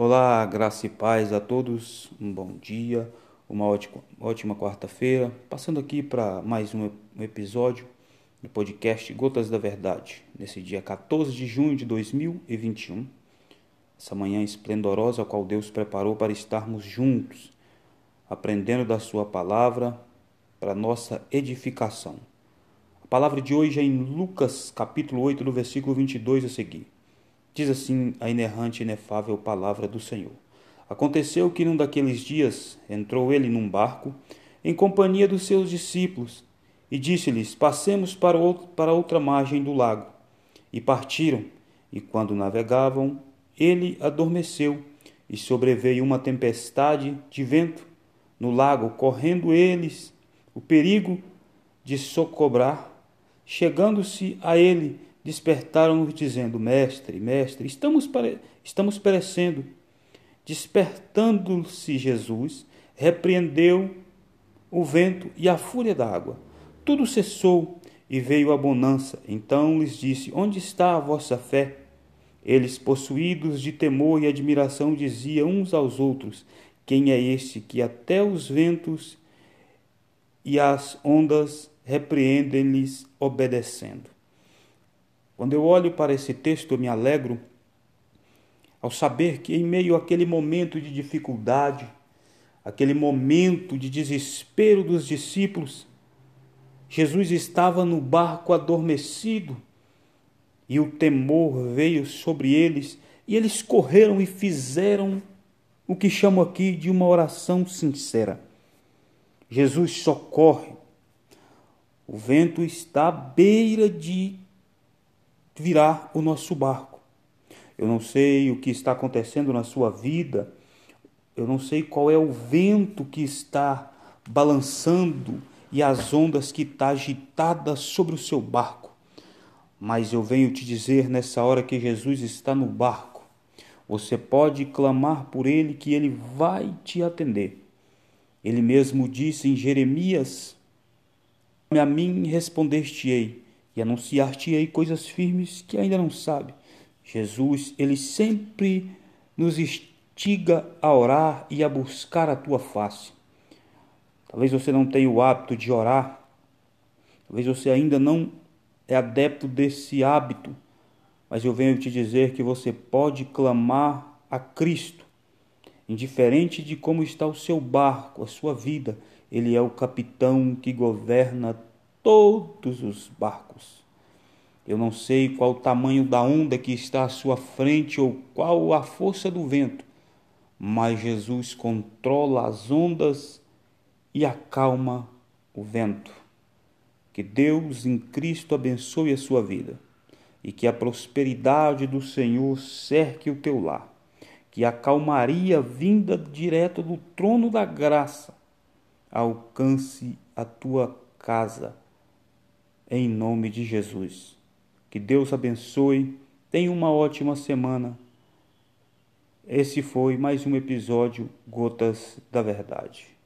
Olá, graça e paz a todos, um bom dia, uma ótima, ótima quarta-feira. Passando aqui para mais um episódio do podcast Gotas da Verdade, nesse dia 14 de junho de 2021, essa manhã esplendorosa a qual Deus preparou para estarmos juntos, aprendendo da Sua palavra para nossa edificação. A palavra de hoje é em Lucas, capítulo 8, do versículo 22 a seguir. Diz assim a inerrante e inefável palavra do Senhor. Aconteceu que num daqueles dias entrou ele num barco em companhia dos seus discípulos e disse-lhes: Passemos para, outro, para outra margem do lago. E partiram, e quando navegavam, ele adormeceu, e sobreveio uma tempestade de vento no lago, correndo eles o perigo de socobrar. Chegando-se a ele, despertaram-nos dizendo: Mestre, mestre, estamos, pare... estamos perecendo. Despertando-se Jesus, repreendeu o vento e a fúria da água. Tudo cessou e veio a bonança. Então lhes disse: Onde está a vossa fé? Eles, possuídos de temor e admiração, diziam uns aos outros: Quem é este que até os ventos e as ondas repreendem-lhes obedecendo? Quando eu olho para esse texto, eu me alegro ao saber que, em meio àquele momento de dificuldade, aquele momento de desespero dos discípulos, Jesus estava no barco adormecido e o temor veio sobre eles e eles correram e fizeram o que chamo aqui de uma oração sincera. Jesus socorre. O vento está à beira de virar o nosso barco. Eu não sei o que está acontecendo na sua vida, eu não sei qual é o vento que está balançando e as ondas que está agitadas sobre o seu barco. Mas eu venho te dizer nessa hora que Jesus está no barco. Você pode clamar por ele que ele vai te atender. Ele mesmo disse em Jeremias: A mim respondeste-ei e anunciar-te-ei coisas firmes que ainda não sabe. Jesus, ele sempre nos instiga a orar e a buscar a tua face. Talvez você não tenha o hábito de orar, talvez você ainda não é adepto desse hábito, mas eu venho te dizer que você pode clamar a Cristo, indiferente de como está o seu barco, a sua vida, ele é o capitão que governa todos os barcos. Eu não sei qual o tamanho da onda que está à sua frente ou qual a força do vento, mas Jesus controla as ondas e acalma o vento. Que Deus em Cristo abençoe a sua vida e que a prosperidade do Senhor cerque o teu lar, que a calmaria vinda direto do trono da graça alcance a tua casa em nome de Jesus. Que Deus abençoe. Tenha uma ótima semana. Esse foi mais um episódio Gotas da Verdade.